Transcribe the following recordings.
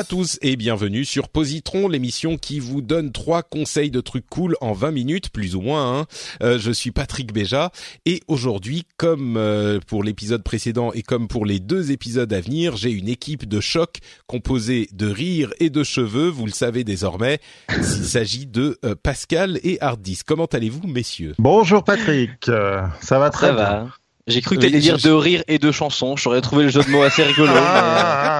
À tous et bienvenue sur Positron, l'émission qui vous donne trois conseils de trucs cool en 20 minutes, plus ou moins. Hein. Euh, je suis Patrick Béja et aujourd'hui, comme euh, pour l'épisode précédent et comme pour les deux épisodes à venir, j'ai une équipe de choc composée de rire et de cheveux, vous le savez désormais. Il s'agit de euh, Pascal et Hardis. Comment allez-vous, messieurs? Bonjour Patrick, Euh, ça va très Ça bien. va. J'ai cru que dire je- de rire et de chansons. J'aurais trouvé le jeu de mots assez rigolo. mais, Ah, ah,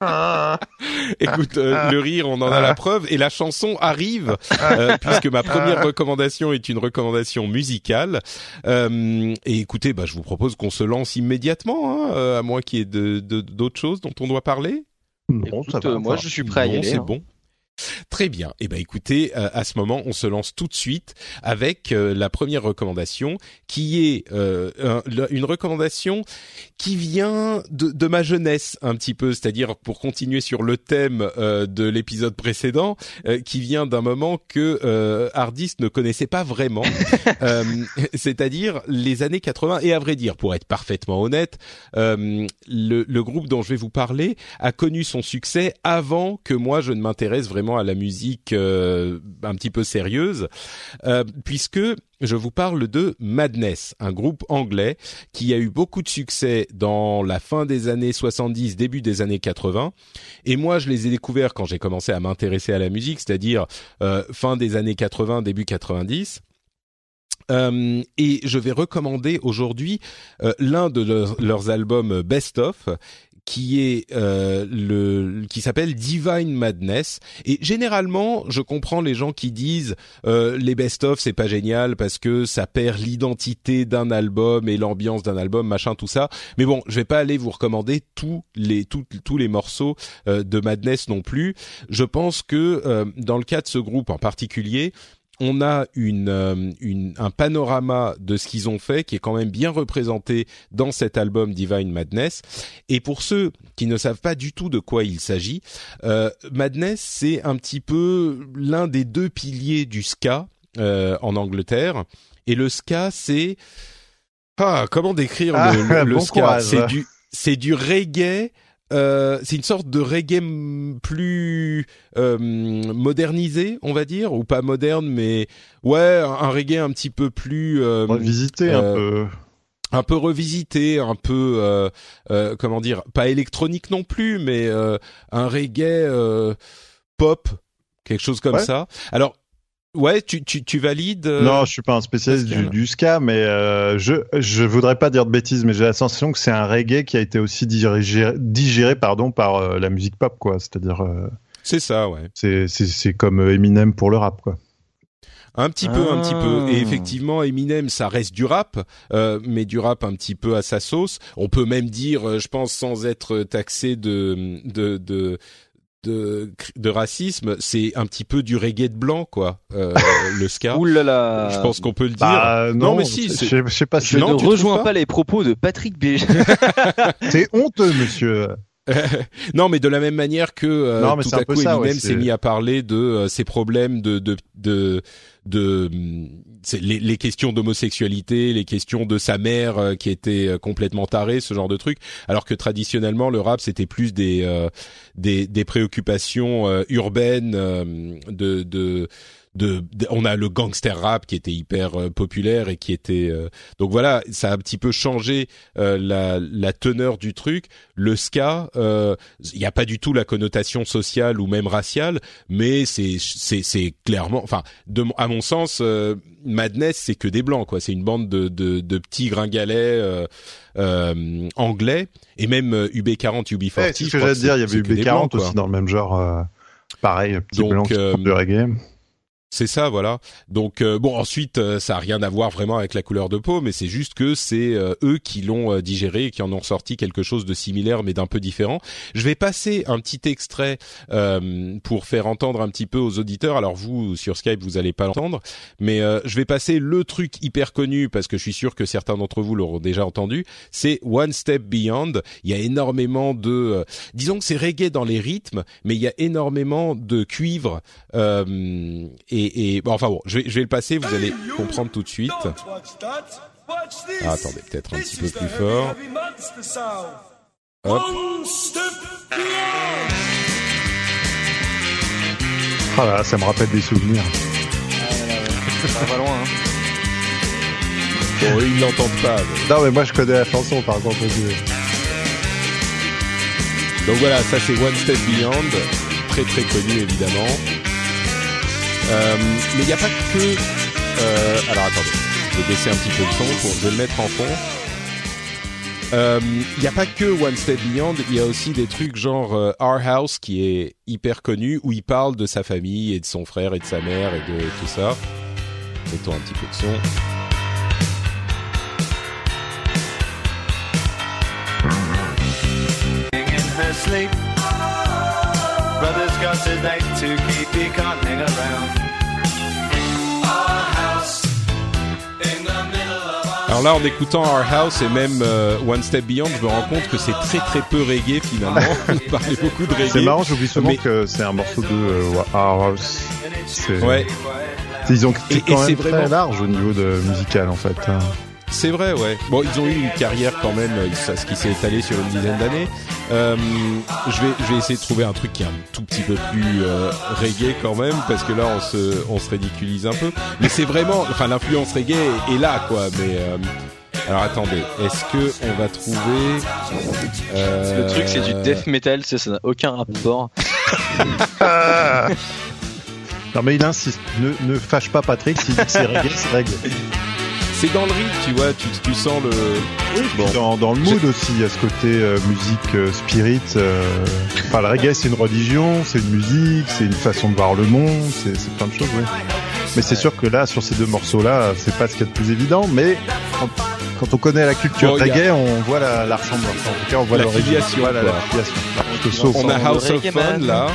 Écoute, euh, le rire, on en a la preuve et la chanson arrive euh, puisque ma première recommandation est une recommandation musicale. Euh, et écoutez, bah, je vous propose qu'on se lance immédiatement, hein, à moins qu'il y ait de- de- d'autres choses dont on doit parler. non, écoute, ça va, moi, ça je suis prêt à y Non, aller. c'est hein. bon. Très bien. Eh ben écoutez, euh, à ce moment, on se lance tout de suite avec euh, la première recommandation, qui est euh, un- le- une recommandation qui vient de, de ma jeunesse un petit peu, c'est-à-dire pour continuer sur le thème euh, de l'épisode précédent, euh, qui vient d'un moment que euh, Hardis ne connaissait pas vraiment, Euh, c'est-à-dire les années 80. Et à vrai dire, pour être parfaitement honnête, euh, le, le groupe dont je vais vous parler a connu son succès avant que moi je ne m'intéresse vraiment à la musique euh, un petit peu sérieuse, euh, puisque je vous parle de Madness, un groupe anglais qui a eu beaucoup de succès dans la fin des années 70, début des années 80. Et moi, je les ai découverts quand j'ai commencé à m'intéresser à la musique, c'est-à-dire euh, fin des années 80, début 90. Euh, et je vais recommander aujourd'hui l'un de leurs albums Best of qui est euh, le qui s'appelle Divine Madness. Et généralement je comprends les gens qui disent euh, les best of c'est pas génial parce que ça perd l'identité d'un album et l'ambiance d'un album machin tout ça. Mais bon je vais pas aller vous recommander tous les tous, tous les morceaux euh, de Madness non plus. Je pense que euh, dans le cas de ce groupe en particulier on a une, euh, une, un panorama de ce qu'ils ont fait qui est quand même bien représenté dans cet album Divine Madness. Et pour ceux qui ne savent pas du tout de quoi il s'agit, euh, Madness c'est un petit peu l'un des deux piliers du ska euh, en Angleterre. Et le ska c'est ah comment décrire Ah, le, le- le bon ska? C'est du c'est du reggae. Euh, c'est une sorte de reggae plus euh, modernisé, on va dire, ou pas moderne, mais ouais, un reggae un petit peu plus euh, Revisiter un euh, peu. un peu revisité, un peu euh, euh, comment dire, pas électronique non plus, mais euh, un reggae euh, pop, quelque chose comme Ouais. ça. Alors ouais, tu tu, tu valides euh, Non, je suis pas un spécialiste du, du ska, mais euh, je je voudrais pas dire de bêtises, mais j'ai la sensation que c'est un reggae qui a été aussi digéré, digéré pardon par euh, la musique pop quoi. C'est-à-dire euh, C'est ça, ouais. c'est c'est c'est comme Eminem pour le rap quoi. Un petit peu, un petit peu. Ah. Et effectivement, Eminem, ça reste du rap, euh, mais du rap un petit peu à sa sauce. On peut même dire, euh, je pense, sans être taxé de de de de, de racisme, c'est un petit peu du reggae de blanc, quoi. euh, le ska. Ouh là là. Je pense qu'on peut le dire. Bah Non, non, mais si, je c'est- sais- je sais pas si Je Non, ne rejoins pas pas, les propos de Patrick B. c'est honteux monsieur. non, mais de la même manière que euh, Non, tout à coup ça, Eminem s'est mis à parler de euh, ses problèmes de de de, de, les, les questions d'homosexualité, les questions de sa mère euh, qui était euh, complètement tarée, ce genre de trucs. Alors que traditionnellement le rap c'était plus des euh, des, des préoccupations urbaines de de de, de- on a le gangster rap qui était hyper euh, populaire et qui était euh, donc voilà ça a un petit peu changé euh, la, la teneur du truc le ska euh, il n'y a pas du tout la connotation sociale ou même raciale mais c'est c'est c'est clairement enfin de à mon sens euh, Madness c'est que des blancs quoi c'est une bande de de, de petits gringalets euh, euh, anglais et même euh, UB40 UB40 Ouais, c'est ce que j'allais dire. Il y avait que des UB40 blancs, quoi. aussi dans le même genre. euh, pareil, petit Donc, du reggae. C'est ça, voilà. Donc euh, bon, ensuite, euh, ça a rien à voir vraiment avec la couleur de peau, mais c'est juste que c'est euh, eux qui l'ont euh, digéré et qui en ont sorti quelque chose de similaire, mais d'un peu différent. Je vais passer un petit extrait euh, pour faire entendre un petit peu aux auditeurs. Alors vous, sur Skype, vous allez pas l'entendre, mais euh, je vais passer le truc hyper connu parce que je suis sûr que certains d'entre vous l'auront déjà entendu. C'est One Step Beyond. Il y a énormément de, disons que c'est reggae dans les rythmes, mais il y a énormément de cuivre euh, et, et bon, enfin bon, je vais, je vais le passer, vous allez comprendre tout de suite. Ah, attendez, peut-être un petit peu plus fort. Hop. Ah là, là, ça me rappelle des souvenirs. Ça va loin. Hein. Bon, ils l'entendent pas. mais- Non, mais moi je connais la chanson par contre. je- Donc voilà, ça c'est One Step Beyond, très très connu évidemment. Euh, mais il n'y a pas que. euh, alors attendez, je vais baisser un petit peu le son pour le mettre en fond. Euh, Il n'y a pas que One Step Beyond, il y a aussi des trucs genre euh, Our House qui est hyper connu où il parle de sa famille et de son frère et de sa mère et de tout ça. Mettons un petit peu de son. Brother's got a date to keep, he can't hang around. Our house in the middle of our Alors là, en écoutant Our House et même euh, One Step Beyond, je me rends compte que c'est très très peu reggae finalement. On parlait beaucoup de reggae. C'est marrant, j'oublie souvent Mais- que c'est un morceau de euh, Our House. C'est- Ouais, Ils ont et quand même très vraiment- large au niveau de musical en fait. hein. c'est vrai, ouais. Bon, ils ont eu une carrière quand même, euh, ça, ce qui s'est étalé sur une dizaine d'années. Euh, je vais, je vais essayer de trouver un truc qui est un tout petit peu plus euh, reggae quand même, parce que là, on se, on se ridiculise un peu. Mais c'est vraiment, enfin, l'influence reggae est, est là, quoi. Mais euh, alors, attendez, est-ce que on va trouver euh, Le truc, c'est du death metal, ça ça n'a aucun rapport. Non mais il insiste, ne, ne fâche pas Patrick, s'il dit que c'est reggae, c'est reggae. C'est dans le rythme, tu vois. Tu, tu sens le. Bon. Dans, dans le mood aussi, il y a ce côté euh, musique euh, spirit. euh, Enfin, le reggae, c'est une religion, c'est une musique, c'est une façon de voir le monde, c'est plein de choses, oui. Mais c'est sûr que là, sur ces deux morceaux-là, c'est pas ce qu'il y a de plus évident, mais quand, quand on connaît la culture a- reggae, on voit la, la ressemblance. En tout cas, on voit La filiation, Voilà, la filiation. Je te sauve. On a House of Fun man. là,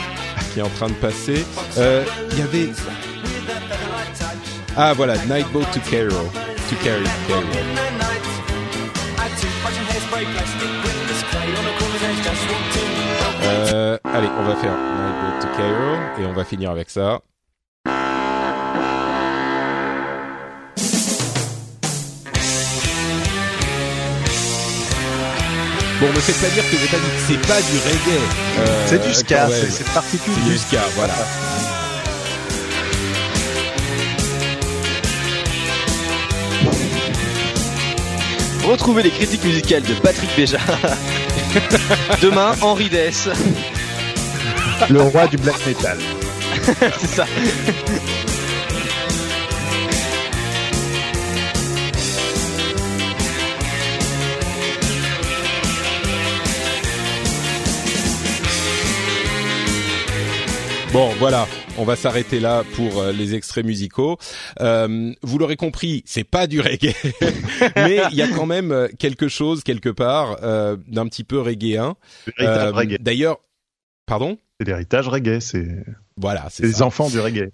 qui est en train de passer. Euh, Il y avait. Ah voilà, Nightboat to Cairo. To. Euh, allez, on va faire Nightboat to Cairo et on va finir avec ça. Bon, me faites pas dire que j'ai pas dit que c'est pas du reggae. euh, C'est du ska, c'est c'est particulier. C'est du ska, voilà. Retrouvez les critiques musicales de Patrick Béja. Demain, Henri Dess. Le roi du black metal. C'est ça. Bon, voilà, on va s'arrêter là pour euh, les extraits musicaux. Euh, vous l'aurez compris, c'est pas du reggae, mais il y a quand même euh, quelque chose quelque part euh, d'un petit peu reggaein. Euh, reggae. D'ailleurs, pardon? C'est l'héritage reggae, c'est Voilà, c'est les enfants du reggae.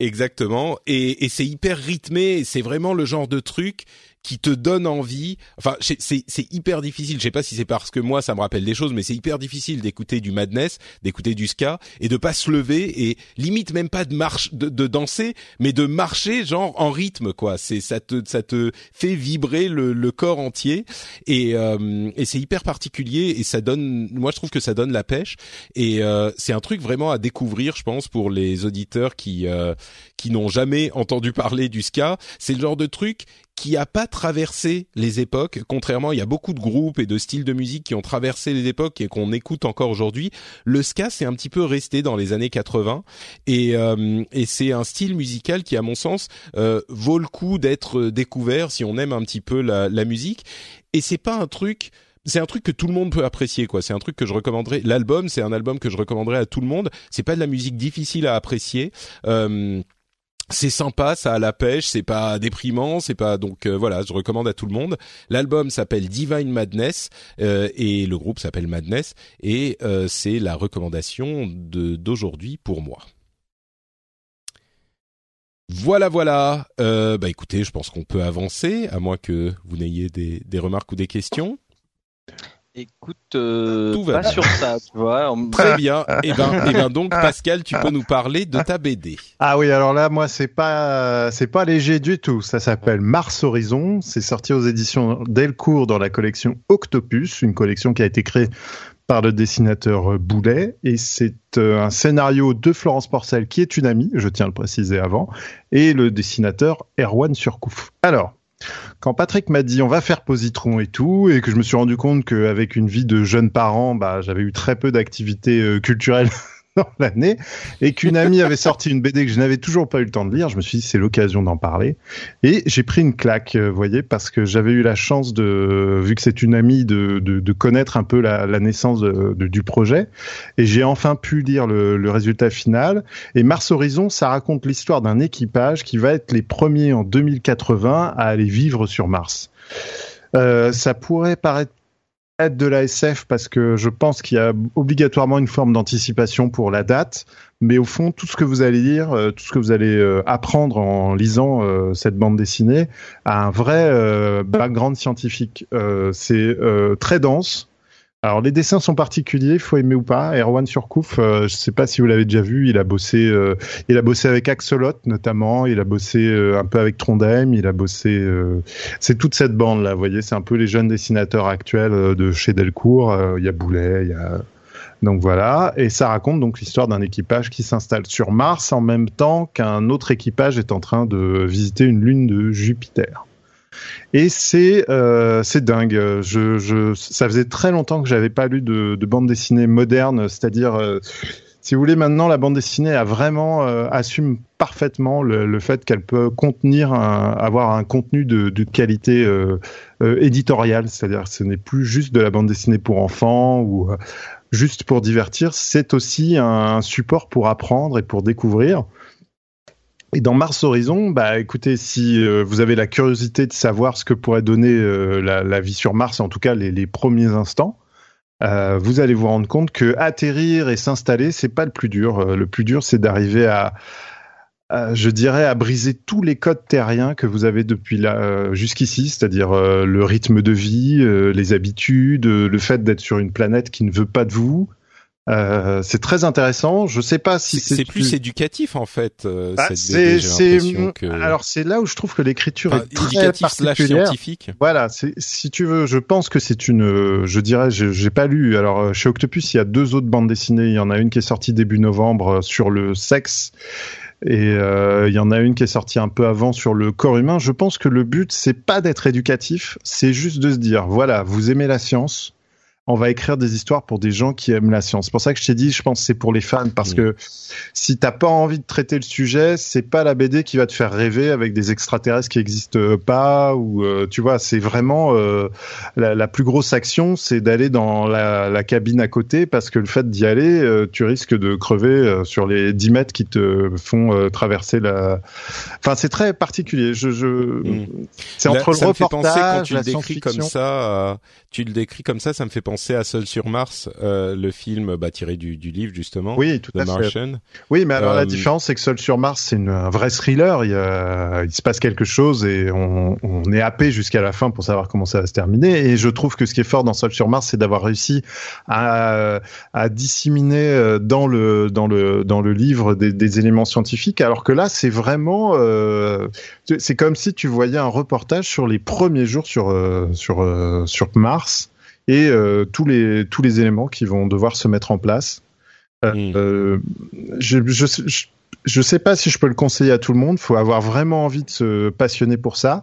Exactement. Et, et c'est hyper rythmé. C'est vraiment le genre de truc qui te donne envie. Enfin, c'est hyper difficile. Je sais pas si c'est parce que moi ça me rappelle des choses, mais c'est hyper difficile d'écouter du madness, d'écouter du ska et de pas se lever et limite même pas de marche, de, de danser, mais de marcher genre en rythme quoi. C'est ça te ça te fait vibrer le, le corps entier et euh, et c'est hyper particulier et ça donne. Moi je trouve que ça donne la pêche et euh, c'est un truc vraiment à découvrir, je pense, pour les auditeurs qui euh, qui n'ont jamais entendu parler du ska. C'est le genre de truc qui a pas traversé les époques. Contrairement, il y a beaucoup de groupes et de styles de musique qui ont traversé les époques et qu'on écoute encore aujourd'hui. Le ska, c'est un petit peu resté dans les années 80 et, euh, et c'est un style musical qui, à mon sens, euh, vaut le coup d'être découvert si on aime un petit peu la, la musique. Et c'est pas un truc c'est un truc que tout le monde peut apprécier quoi c'est un truc que je recommanderais l'album c'est un album que je recommanderais à tout le monde c'est pas de la musique difficile à apprécier euh, c'est sympa, ça a la pêche, c'est pas déprimant, c'est pas donc euh, voilà, je recommande à tout le monde. L'album s'appelle Divine Madness euh, et le groupe s'appelle Madness et euh, c'est la recommandation de d'aujourd'hui pour moi. Voilà, voilà. Bah écoutez, je pense qu'on peut avancer, à moins que vous n'ayez des remarques ou des questions. Écoute, euh, Tout va pas bien. sur ça, tu vois. on- Très bien. Et ben, et ben donc Pascal, tu peux nous parler de ta BD. Ah oui, alors là, moi, c'est pas, c'est pas léger du tout. Ça s'appelle Mars Horizon. C'est sorti aux éditions Delcourt dans la collection Octopus, une collection qui a été créée par le dessinateur Boulet. Et c'est euh, un scénario de Florence Porcel, qui est une amie, je tiens à le préciser avant, et le dessinateur Erwan Surcouf. Alors, quand Patrick m'a dit on va faire positron et tout, et que je me suis rendu compte qu'avec une vie de jeune parent, bah, j'avais eu très peu d'activités euh, culturelles dans l'année, et qu'une amie avait sorti une BD que je n'avais toujours pas eu le temps de lire, je me suis dit c'est l'occasion d'en parler. Et j'ai pris une claque, euh, vous voyez, parce que j'avais eu la chance de, vu que c'est une amie, de, de, connaître un peu la, naissance du projet. Et j'ai enfin pu lire le, le résultat final. Et Mars Horizon, ça raconte l'histoire d'un équipage qui va être les premiers en 2080 à aller vivre sur Mars. Euh, ça pourrait paraître de la SF parce que je pense qu'il y a obligatoirement une forme d'anticipation pour la date, mais au fond, tout ce que vous allez lire, euh, tout ce que vous allez euh, apprendre en lisant euh, cette bande dessinée a un vrai background scientifique. C'est très dense. Alors les dessins sont particuliers, faut aimer ou pas. Erwan Surcouf, euh, je sais pas si vous l'avez déjà vu, il a bossé, euh, il a bossé avec Axolot notamment, il a bossé euh, un peu avec Trondheim, il a bossé, euh, c'est toute cette bande là, vous voyez, c'est un peu les jeunes dessinateurs actuels de chez Delcourt. Il y a Boulet, il y a donc voilà, et ça raconte donc l'histoire d'un équipage qui s'installe sur Mars en même temps qu'un autre équipage est en train de visiter une lune de Jupiter. Et c'est euh, dingue. Ça faisait très longtemps que j'avais pas lu de, de bande dessinée moderne, c'est-à-dire, euh, si vous voulez, maintenant la bande dessinée a vraiment euh, assume parfaitement le, fait qu'elle peut contenir, avoir un contenu de, qualité éditoriale, c'est-à-dire ce n'est plus juste de la bande dessinée pour enfants ou juste pour divertir, c'est aussi un support pour apprendre et pour découvrir. Et dans Mars Horizon, bah écoutez, si euh, vous avez la curiosité de savoir ce que pourrait donner euh, la, vie sur Mars, en tout cas les, premiers instants, euh, vous allez vous rendre compte que atterrir et s'installer, c'est pas le plus dur. Le plus dur, c'est d'arriver à, à, je dirais, à briser tous les codes terriens que vous avez depuis là jusqu'ici, c'est-à-dire le rythme de vie, les habitudes, le fait d'être sur une planète qui ne veut pas de vous. Euh, c'est très intéressant. Je sais pas si C'est plus éducatif en fait. euh, bah, cette c'est, que... alors c'est là où je trouve que l'écriture Enfin, est très éducatif particulière. scientifique. Voilà, si tu veux, je pense que c'est une, je dirais, j'ai pas lu. Alors euh, chez Octopus, il y a deux autres bandes dessinées. Il y en a une qui est sortie début novembre euh, sur le sexe. Et euh, il y en a une qui est sortie un peu avant sur le corps humain. Je pense que le but, c'est pas d'être éducatif, c'est juste de se dire, voilà, vous aimez la science, on va écrire des histoires pour des gens qui aiment la science. C'est pour ça que je t'ai dit, je pense que c'est pour les fans, parce que si t'as pas envie de traiter le sujet, c'est pas la BD qui va te faire rêver avec des extraterrestres qui existent pas, ou euh, tu vois, c'est vraiment euh, la, la plus grosse action, c'est d'aller dans la, la cabine à côté, parce que le fait d'y aller, euh, tu risques de crever euh, sur les 10 mètres qui te font euh, traverser la. Enfin, c'est très particulier. Je, je... Mm. c'est Là, entre ça le me fait penser quand reportage, tu le décris comme ça, euh, tu le décris comme ça, ça me fait penser penser à Seul sur Mars, euh, le film bah, tiré du, du livre justement, Oui, tout The à fait. Oui, mais alors Euh, la différence, c'est que Seul sur Mars, c'est un vrai thriller. Il, se passe quelque chose et on, on est happé jusqu'à la fin pour savoir comment ça va se terminer. Et je trouve que ce qui est fort dans Seul sur Mars, c'est d'avoir réussi à, à disséminer euh, dans le dans le dans le livre des, des éléments scientifiques, alors que là, c'est vraiment, euh, c'est comme si tu voyais un reportage sur les premiers jours sur euh, sur euh, sur Mars et euh, tous les tous les éléments qui vont devoir se mettre en place. Euh, Mm. euh, je, je, je, je sais pas si je peux le conseiller à tout le monde. Faut avoir vraiment envie de se passionner pour ça.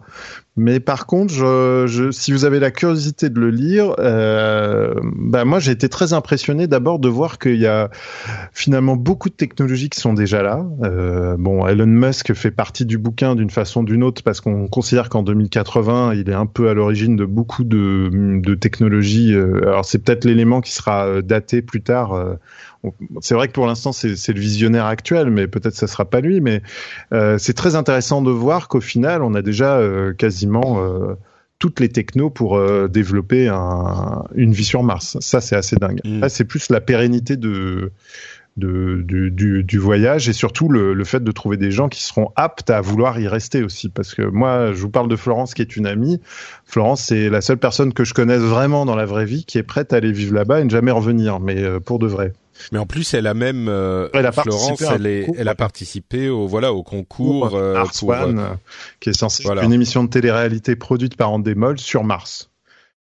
Mais par contre, si vous avez la curiosité de le lire, euh, bah moi j'ai été très impressionné d'abord de voir qu'il y a finalement beaucoup de technologies qui sont déjà là. Euh, bon, Elon Musk fait partie du bouquin d'une façon ou d'une autre parce qu'on considère qu'en 2080, il est un peu à l'origine de beaucoup de, technologies. Euh, alors c'est peut-être l'élément qui sera daté plus tard. C'est vrai que pour l'instant c'est le visionnaire actuel, mais peut-être ça sera pas lui. Mais c'est très intéressant de voir qu'au final, on a déjà euh, quasiment euh, toutes les technos pour euh, développer un, une vie sur Mars. Ça, c'est assez dingue. Mm. Là, c'est plus la pérennité de, de, du, du, du voyage et surtout le, le fait de trouver des gens qui seront aptes à vouloir y rester aussi. Parce que moi, je vous parle de Florence qui est une amie. Florence, c'est la seule personne que je connaisse vraiment dans la vraie vie qui est prête à aller vivre là-bas et ne jamais revenir, mais euh, pour de vrai. Mais en plus, elle a même euh, Elle a Florence, elle, est, concours, elle a participé au voilà au concours euh, Mars pour euh, One, euh, qui est censé voilà. être une émission de télé-réalité produite par Endemol sur Mars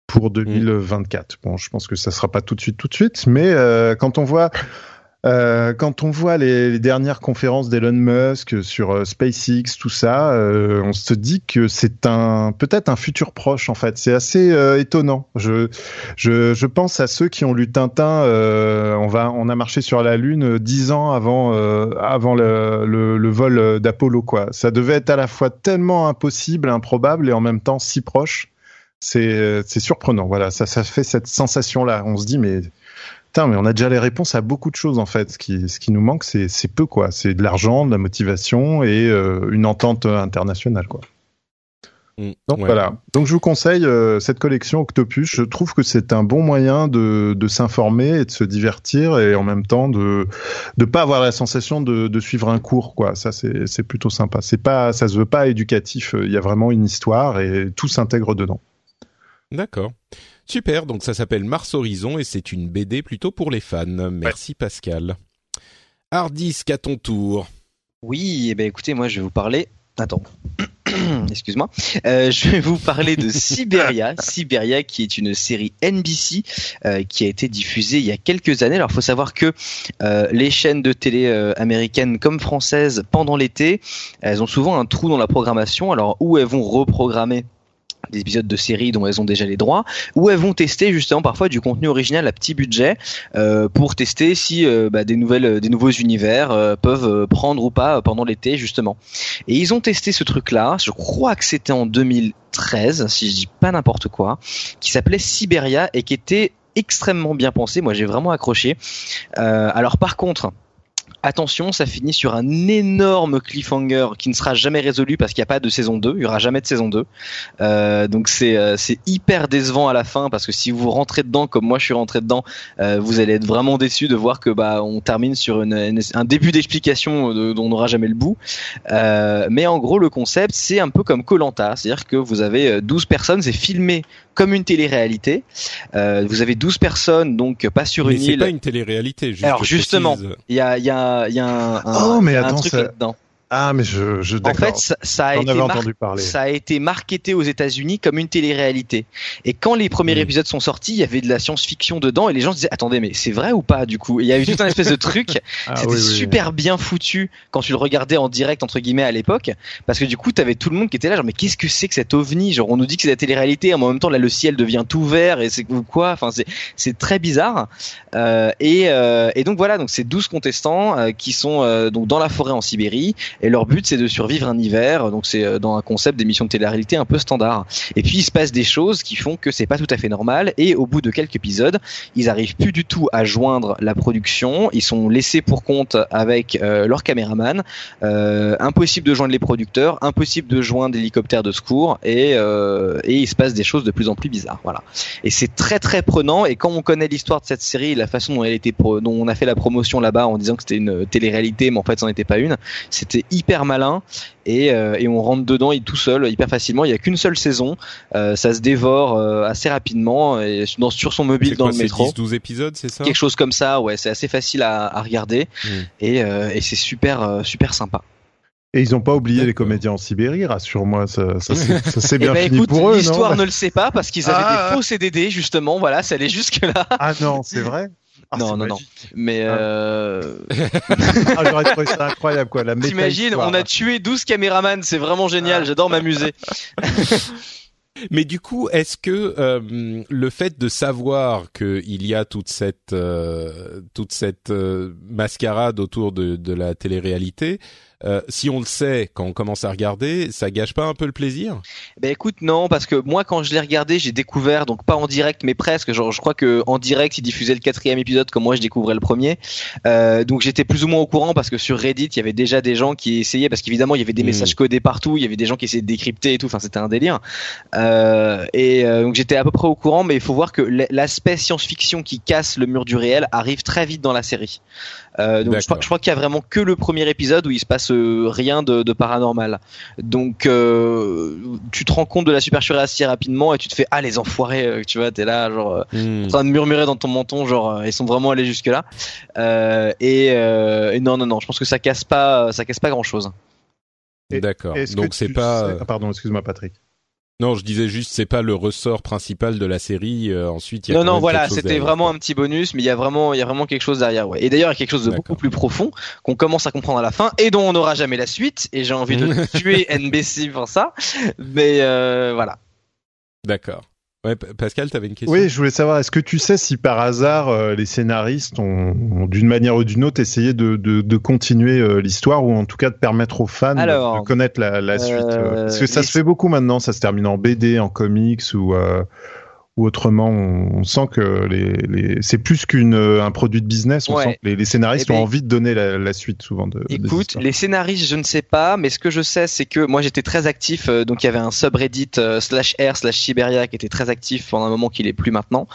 pour 2024. Bon, je pense que ça sera pas tout de suite, tout de suite, mais euh, quand on voit euh, quand on voit les, dernières conférences d'Elon Musk sur euh, SpaceX, tout ça, euh, on se dit que c'est un peut-être un futur proche en fait. C'est assez étonnant. Je, pense à ceux qui ont lu Tintin. on a marché sur la Lune dix ans avant le, vol d'Apollo quoi. Ça devait être à la fois tellement impossible, improbable et en même temps si proche. C'est surprenant. Voilà, ça fait cette sensation là. On se dit mais Putain, mais on a déjà les réponses à beaucoup de choses en fait. Ce qui, ce qui nous manque, c'est, peu quoi. C'est de l'argent, de la motivation et euh, une entente internationale quoi. mm, Donc ouais. voilà. Donc je vous conseille euh, cette collection Octopus. Je trouve que c'est un bon moyen de, de s'informer et de se divertir et en même temps de de pas avoir la sensation de, de suivre un cours quoi. Ça c'est, c'est plutôt sympa. C'est pas, ça se veut pas éducatif. Il y a vraiment une histoire et tout s'intègre dedans. D'accord. Super, donc ça s'appelle Mars Horizon et c'est une BD plutôt pour les fans. Merci Pascal. Hardisk à ton tour. Oui, eh ben écoutez, moi je vais vous parler. Attends. Excuse-moi. Euh, je vais vous parler de Siberia. Siberia, qui est une série NBC euh, qui a été diffusée il y a quelques années. Alors, il faut savoir que euh, les chaînes de télé euh, américaines comme françaises, pendant l'été, elles ont souvent un trou dans la programmation. Alors, où elles vont reprogrammer? Des épisodes de séries dont elles ont déjà les droits, ou elles vont tester justement parfois du contenu original à petit budget euh, pour tester si euh, bah, des nouvelles, des nouveaux univers euh, peuvent euh, prendre ou pas pendant l'été justement. Et ils ont testé ce truc-là. Je crois que c'était en 2013, si je dis pas n'importe quoi, qui s'appelait Siberia et qui était extrêmement bien pensé. Moi, j'ai vraiment accroché. Euh, alors par contre. Attention, ça finit sur un énorme cliffhanger qui ne sera jamais résolu parce qu'il n'y a pas de saison 2, il y aura jamais de saison 2. Euh, donc c'est euh, hyper décevant à la fin parce que si vous rentrez dedans comme moi je suis rentré dedans, euh, vous allez être vraiment déçu de voir que bah on termine sur un début d'explication de- dont on n'aura jamais le bout. Euh, mais en gros le concept c'est un peu comme Colanta, c'est-à-dire que vous avez euh, 12 personnes, c'est filmé comme une télé-réalité. Euh, vous avez 12 personnes donc pas sur Mais une c'est île. pas une télé-réalité. juste Alors, justement. Il y a, il y a, il y a un, un- Oh, mais il y a un attends, truc ça- là-dedans. Ah mais je, je En fait, ça, ça a été entendu parler. ça a été marketé aux États-Unis comme une télé-réalité. Et quand les premiers épisodes sont sortis, il y avait de la science-fiction dedans et les gens se disaient attendez mais c'est vrai ou pas du coup? Et Il y a eu tout un espèce de truc. Ah, C'était oui, oui, oui. super bien foutu quand tu le regardais en direct entre guillemets à l'époque parce que du coup t'avais tout le monde qui était là genre mais qu'est-ce que c'est que cet ovni? Genre on nous dit que c'est la télé-réalité en même temps là le ciel devient tout vert et c'est quoi? Enfin c'est c'est très bizarre euh, et, euh, et donc voilà donc c'est 12 contestants euh, qui sont euh, donc dans la forêt en Sibérie et leur but c'est de survivre un hiver. Donc c'est euh, dans un concept d'émission de télé-réalité un peu standard. Et puis il se passe des choses qui font que c'est pas tout à fait normal. Et au bout de quelques épisodes, ils arrivent plus du tout à joindre la production. Ils sont laissés pour compte avec euh, leur caméraman. Euh, impossible de joindre les producteurs, impossible de joindre l'hélicoptère de secours, et, euh, et il se passe des choses de plus en plus bizarres. Voilà. Et c'est très très prenant. Et quand on connaît l'histoire de cette série, la façon dont elle était, pro- dont on a fait la promotion là-bas en disant que c'était une télé-réalité, mais en fait, c'en était pas une. C'était hyper malin. Et, euh, et on rentre dedans il- tout seul hyper facilement. Il y a qu'une seule saison. Euh, ça se dévore euh, assez rapidement et dans, sur son mobile C'est dans quoi, le c'est métro. 10-12 épisodes, c'est ça? Quelque chose comme ça, ouais, c'est assez facile à, à regarder Mm. et, euh, et c'est super super sympa. Et ils ont pas oublié les comédiens en Sibérie, rassure-moi, ça, ça, s'est- ça s'est bien Eh ben, fini écoute, pour eux, l'histoire ne le sait pas parce qu'ils avaient Ah. des faux CDD justement, voilà, ça allait jusque là. Ah non, c'est vrai Ah, Non, non, non. Mais Ah. euh, Ah, j'aurais trouvé ça incroyable, quoi. La t'imagines, on a tué 12 caméramans, c'est vraiment génial, j'adore m'amuser. Mais du coup, est-ce que euh, le fait de savoir qu'il y a toute cette euh, toute cette euh, mascarade autour de, de la télé-réalité, euh, si on le sait quand on commence à regarder, ça gâche pas un peu le plaisir? Ben écoute, non, parce que moi quand je l'ai regardé, j'ai découvert, donc pas en direct, mais presque. Genre, je crois que en direct, ils diffusaient le quatrième épisode, comme moi je découvrais le premier. Euh, donc j'étais plus ou moins au courant parce que sur Reddit, il y avait déjà des gens qui essayaient, parce qu'évidemment il y avait des Mm. messages codés partout, il y avait des gens qui essayaient de décrypter et tout. Enfin, c'était un délire. Euh, et donc j'étais à peu près au courant, mais il faut voir que l'aspect science-fiction qui casse le mur du réel arrive très vite dans la série. Donc je crois, je crois qu'il y a vraiment que le premier épisode où il se passe rien de, de paranormal. Donc euh, tu te rends compte de la supercherie assez rapidement et tu te fais ah les enfoirés, euh, tu vois, t'es là genre euh, Hmm. en train de murmurer dans ton menton genre ils sont vraiment allés jusque là. Euh, et, euh, et non non non, je pense que ça casse pas ça casse pas grand chose. Et- D'accord. Donc c'est pas. sais- Ah, pardon, excuse-moi, Patrick. Non, je disais juste c'est pas le ressort principal de la série. euh, ensuite, il y a Non non voilà, c'était vraiment un petit bonus, mais il y a vraiment il y a vraiment quelque chose derrière ouais. Et d'ailleurs il y a quelque chose de beaucoup plus profond qu'on commence à comprendre à la fin et dont on n'aura jamais la suite. Et j'ai envie de tuer NBC pour ça, mais euh, voilà. D'accord. Ouais, Pascal, t'avais une question Oui, je voulais savoir, est-ce que tu sais si par hasard euh, les scénaristes ont, ont, d'une manière ou d'une autre essayé de, de, de continuer euh, l'histoire ou en tout cas de permettre aux fans de- Alors, de connaître la, la suite euh, Parce que ça les- se fait beaucoup maintenant, ça se termine en BD, en comics ou, euh, ou autrement. On, sent que les, les... c'est plus qu'une euh, un produit de business. On Ouais. sent que les, les scénaristes Eh ben, ont envie de donner la, la suite souvent de. Écoute, les scénaristes, je ne sais pas, mais ce que je sais, c'est que moi j'étais très actif. euh, donc il y avait un subreddit euh, slash r slash Siberia qui était très actif pendant un moment qu'il est plus maintenant.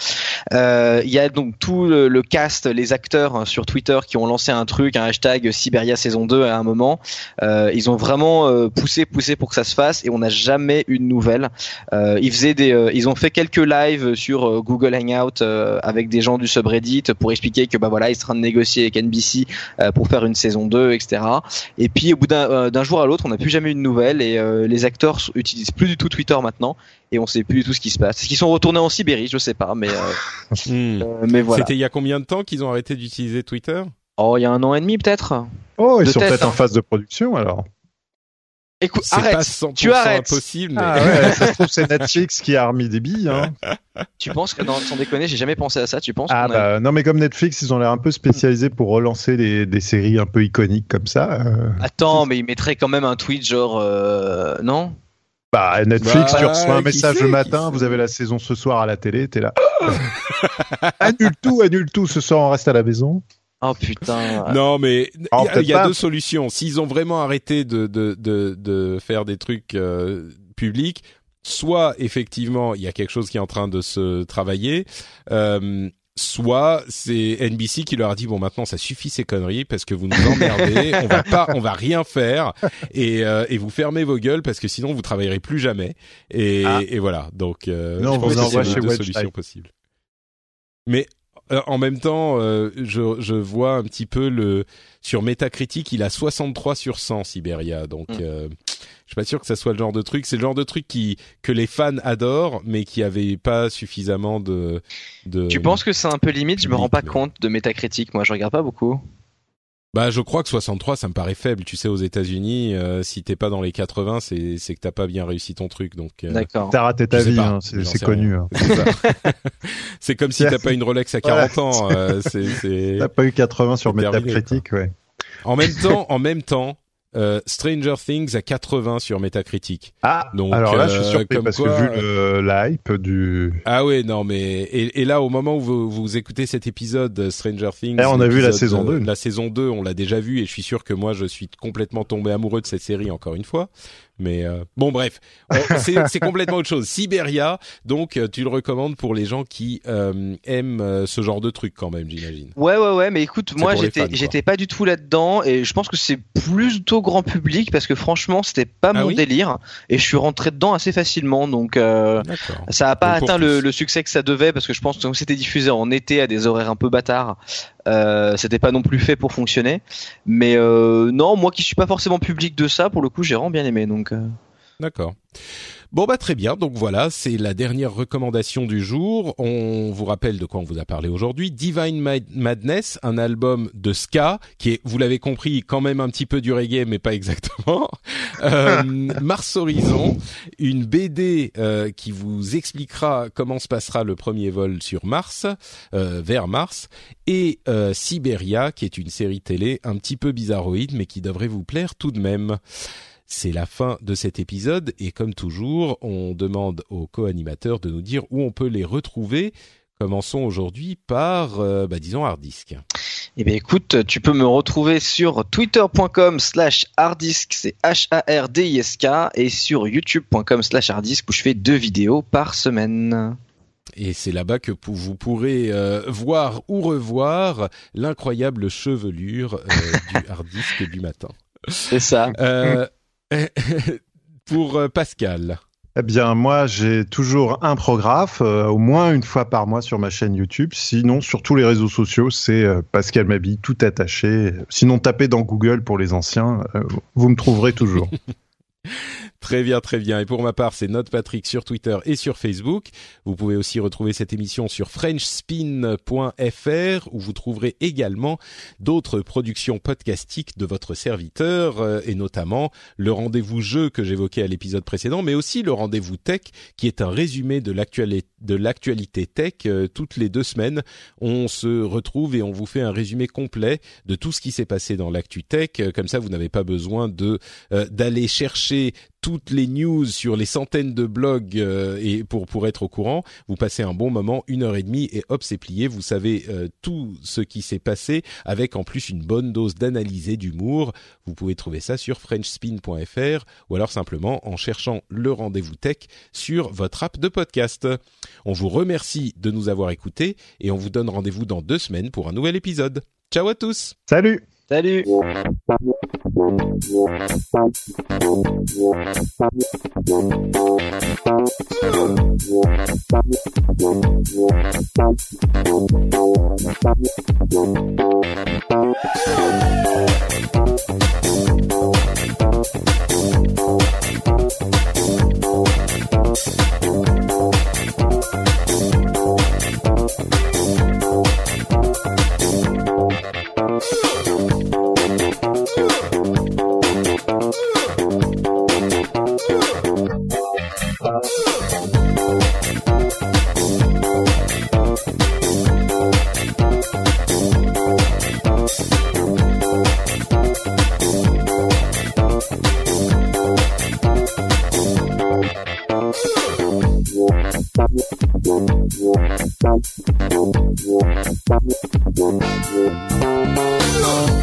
Euh, Il y a donc tout le, le cast, les acteurs hein, sur Twitter qui ont lancé un truc, un hashtag Siberia saison 2 à un moment. Euh, ils ont vraiment poussé, poussé pour que ça se fasse et on n'a jamais eu de nouvelles. Euh, ils faisaient des, euh, ils ont fait quelques lives sur euh, Google Hangout euh, avec des gens du subreddit pour expliquer que bah voilà ils sont en train de négocier avec NBC euh, pour faire une saison 2, etc. Et puis au bout d'un euh, jour à l'autre, on n'a plus jamais eu de nouvelles et euh, les acteurs utilisent plus du tout Twitter maintenant et on sait plus du tout ce qui se passe. Est-ce qu'ils sont retournés en Sibérie? Je sais pas, mais euh, Hmm. euh, mais voilà. C'était il y a combien de temps qu'ils ont arrêté d'utiliser Twitter? Oh, il y a un an et demi peut-être. Oh, ils de sont peut-être hein. en phase de production alors. Écoute, arrête. pas 100% tu arrêtes. impossible, mais Ah ouais, ça se trouve c'est Netflix qui a remis des billes. Hein. Tu penses que non, sans déconner, j'ai jamais pensé à ça. Tu penses Ah a- bah non mais comme Netflix ils ont l'air un peu spécialisés pour relancer des, des séries un peu iconiques comme ça. euh, Attends, mais il mettrait quand même un tweet genre euh, non? Bah Netflix Bah, tu reçois un message sait, le matin, vous avez la saison ce soir à la télé, t'es là. annule tout, annule tout, ce soir on reste à la maison. Oh putain. Non, mais il y a, y deux solutions. S'ils ont vraiment arrêté de de de, de faire des trucs euh, publics, soit effectivement il y a quelque chose qui est en train de se travailler. Euh, Soit c'est NBC qui leur a dit bon maintenant ça suffit ces conneries parce que vous nous emmerdez, on va pas, on va rien faire et, euh, et vous fermez vos gueules parce que sinon vous travaillerez plus jamais et, Ah. et voilà donc euh, Non, je on pense vous que c'est deux solutions possibles. Mais en même temps, euh, je, je vois un petit peu le sur Metacritic, il a 63 sur 100 Siberia, donc Mm. euh, je suis pas sûr que ça soit le genre de truc. C'est le genre de truc qui que les fans adorent, mais qui avait pas suffisamment de. de Tu penses que c'est un peu limite? Je me rends pas compte de métacritique. Moi, je regarde pas beaucoup. Bah, je crois que 63, ça me paraît faible. Tu sais, aux États-Unis, euh, si t'es pas dans les 80, c'est c'est que t'as pas bien réussi ton truc. Donc, euh, D'accord. T'as raté ta vie, hein, c'est connu. hein. c'est comme si t'as pas une Rolex à 40 ans. euh, c'est c'est. T'as pas eu 80 sur Metacritic, ouais. En même temps, en même temps, euh, Stranger Things à 80 sur Metacritic. Ah, Donc, alors là, je suis euh, surpris parce quoi, que vu le, la hype du... Ah ouais, non mais et, et là au moment où vous, vous écoutez cet épisode euh, Stranger Things, Eh, on a vu la saison euh, 2. La saison 2, on l'a déjà vu et je suis sûr que moi je suis complètement tombé amoureux de cette série encore une fois. Mais euh, bon bref, c'est complètement autre chose. Siberia, donc euh, tu le recommandes pour les gens qui euh, aiment ce genre de truc quand même, j'imagine. Ouais, ouais, ouais, mais écoute, moi j'étais, j'étais pas du tout là-dedans et je pense que c'est plutôt grand public parce que franchement c'était pas Ah mon oui délire et je suis rentré dedans assez facilement donc euh, ça a pas Donc, atteint le, succès que ça devait parce que je pense que c'était diffusé en été à des horaires un peu bâtards, euh, c'était pas non plus fait pour fonctionner. Mais euh, non, moi qui suis pas forcément public de ça, pour le coup j'ai vraiment bien aimé donc. euh, D'accord. Bon bah très bien. Donc voilà, c'est la dernière recommandation du jour. On vous rappelle de quoi on vous a parlé aujourd'hui. Divine Mad- Madness, un album de ska qui est, vous l'avez compris, quand même un petit peu du reggae, mais pas exactement. Euh, Mars Horizon, une BD euh, qui vous expliquera comment se passera le premier vol sur Mars, euh, vers Mars, et Siberia, qui est une série télé un petit peu bizarroïde, mais qui devrait vous plaire tout de même. C'est la fin de cet épisode et comme toujours, on demande aux co-animateurs de nous dire où on peut les retrouver. Commençons aujourd'hui par, euh, bah, disons, Hardisk. Eh bien écoute, tu peux me retrouver sur twitter.com slash hardisk, c'est H-A-R-D-I-S-K, et sur youtube.com slash hardisk où je fais deux vidéos par semaine. Et c'est là-bas que vous pourrez euh, voir ou revoir l'incroyable chevelure euh, du Hardisk du matin. C'est ça. Euh, pour euh, Pascal. Eh bien, moi, j'ai toujours un prographe, euh, au moins une fois par mois sur ma chaîne YouTube. Sinon, sur tous les réseaux sociaux, c'est euh, Pascal Mabi, tout attaché. Sinon, tapez dans Google pour les anciens, euh, vous me trouverez toujours. Très bien, très bien. Et pour ma part, c'est Note Patrick sur Twitter et sur Facebook. Vous pouvez aussi retrouver cette émission sur frenchspin.fr où vous trouverez également d'autres productions podcastiques de votre serviteur euh, et notamment le rendez-vous jeu que j'évoquais à l'épisode précédent, mais aussi le rendez-vous tech qui est un résumé de l'actualité tech euh, toutes les deux semaines. On se retrouve et on vous fait un résumé complet de tout ce qui s'est passé dans l'actu tech. Comme ça, vous n'avez pas besoin de euh, d'aller chercher toutes les news sur les centaines de blogs euh, et pour pour être au courant, vous passez un bon moment, une heure et demie et hop c'est plié. Vous savez euh, tout ce qui s'est passé avec en plus une bonne dose d'analyse et d'humour. Vous pouvez trouver ça sur frenchspin.fr ou alors simplement en cherchant le rendez-vous tech sur votre app de podcast. On vous remercie de nous avoir écoutés et on vous donne rendez-vous dans deux semaines pour un nouvel épisode. Ciao à tous. Salut Salut Thank you.